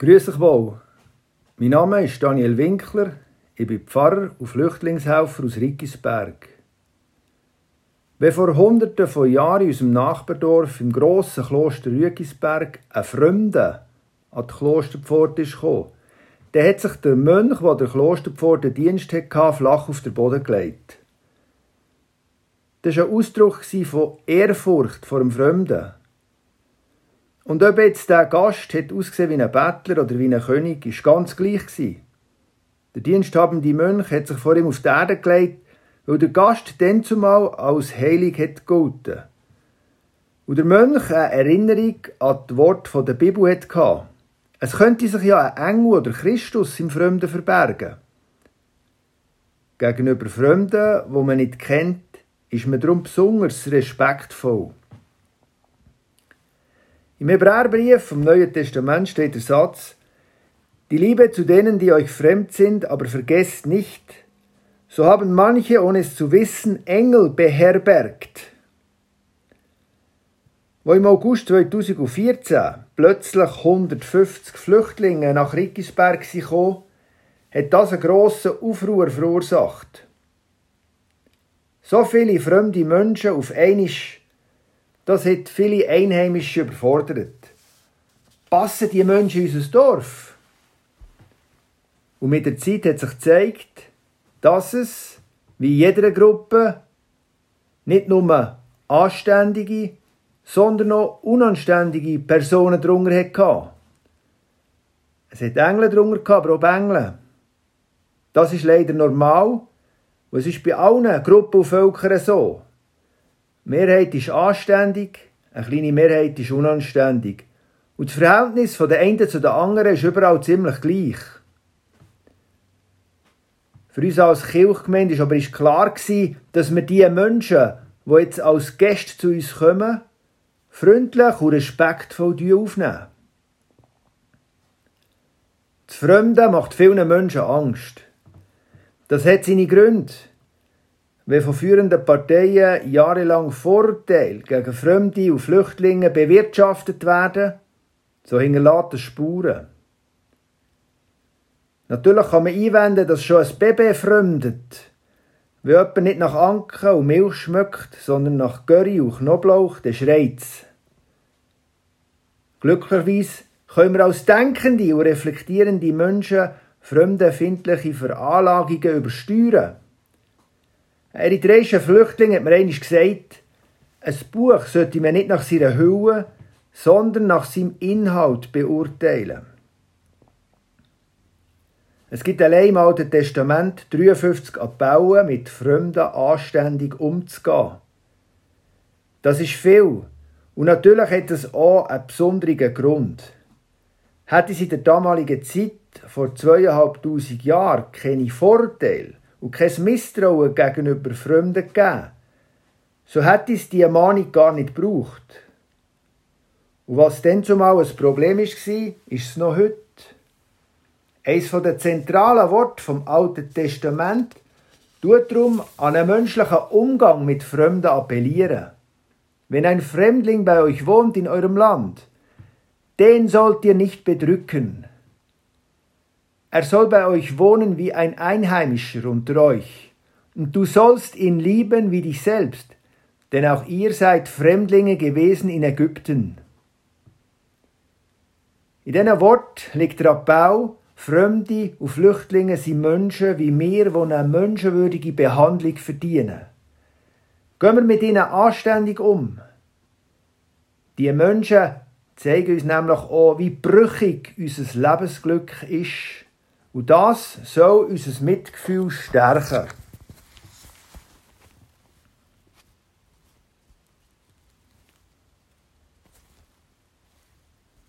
Grüß euch wohl. Mein Name ist Daniel Winkler. Ich bin Pfarrer und Flüchtlingshelfer aus Rickisberg. Wenn vor Hunderten von Jahren in unserem Nachbardorf im grossen Kloster Rügisberg ein Fremder an die Klosterpforte kam, dann hat sich der Mönch, der der Klosterpforte Dienst hatte, flach auf den Boden gelegt. Das war ein Ausdruck von Ehrfurcht vor dem Fremden. Und ob jetzt der Gast hat ausgesehen wie ein Bettler oder wie ein König, ist ganz gleich gewesen. Der diensthabende Mönch hat sich vor ihm auf die Erde gelegt, weil der Gast dann zumal als heilig hat gegolten. Und der Mönch eine Erinnerung an die Worte der Bibel hatte. Es könnte sich ja ein Engel oder Christus im Fremden verbergen. Gegenüber Fremden, wo man nicht kennt, ist man darum besonders respektvoll. Im Hebräerbrief vom Neuen Testament steht der Satz, die Liebe zu denen, die euch fremd sind, aber vergesst nicht, so haben manche, ohne es zu wissen, Engel beherbergt. Wo im August 2014 plötzlich 150 Flüchtlinge nach Rickisberg kamen, hat das einen grossen Aufruhr verursacht. So viele fremde Menschen auf einmal, das hat viele Einheimische überfordert. Passen die Menschen in unser Dorf? Und mit der Zeit hat sich gezeigt, dass es, wie in jeder Gruppe, nicht nur anständige, sondern auch unanständige Personen drunter hatte. Es hat Engel drunter, aber auch Engel. Das ist leider normal und es ist bei allen Gruppen und Völkern so. Mehrheit ist anständig, eine kleine Mehrheit ist unanständig. Und das Verhältnis von der einen zu der anderen ist überall ziemlich gleich. Für uns als Kirchgemeinde ist aber ist klar dass wir die Menschen, die jetzt als Gäste zu uns kommen, freundlich und respektvoll aufnehmen. Das Fremde macht vielen Menschen Angst. Das hat seine Gründe. Wenn von führenden Parteien jahrelang Vorteile gegen Fremde und Flüchtlinge bewirtschaftet werden, so hinterlässt das Spuren. Natürlich kann man einwenden, dass schon ein Baby fremdet. Wenn jemand nicht nach Anken und Milch schmeckt, sondern nach Curry und Knoblauch, dann schreit's. Glücklicherweise können wir als denkende und reflektierende Menschen fremdenfindliche Veranlagungen übersteuern. Ein eritreischer Flüchtling hat mir einmal gesagt, ein Buch sollte man nicht nach seiner Hülle, sondern nach seinem Inhalt beurteilen. Es gibt allein im Alten Testament 53 Appellen, mit Fremden anständig umzugehen. Das ist viel. Und natürlich hat es auch einen besonderen Grund. Hätte es in der damaligen Zeit, vor zweieinhalbtausend Jahren, keine Vorteile und kein Misstrauen gegenüber Fremden gegeben, so hätte es diese Mahnung gar nicht gebraucht. Und was dann zumal ein Problem war, ist es noch heute. Eines der zentralen Worte vom Alten Testament tut darum an einen menschlichen Umgang mit Fremden appellieren. Wenn ein Fremdling bei euch wohnt in eurem Land, den sollt ihr nicht bedrücken. Er soll bei euch wohnen wie ein Einheimischer unter euch, und du sollst ihn lieben wie dich selbst, denn auch ihr seid Fremdlinge gewesen in Ägypten. In diesem Wort liegt der Abbau, Fremde und Flüchtlinge sind Menschen wie wir, die eine menschenwürdige Behandlung verdienen. Gehen wir mit ihnen anständig um. Die Menschen zeigen uns nämlich auch, wie brüchig unser Lebensglück ist. Und das soll unser Mitgefühl stärken.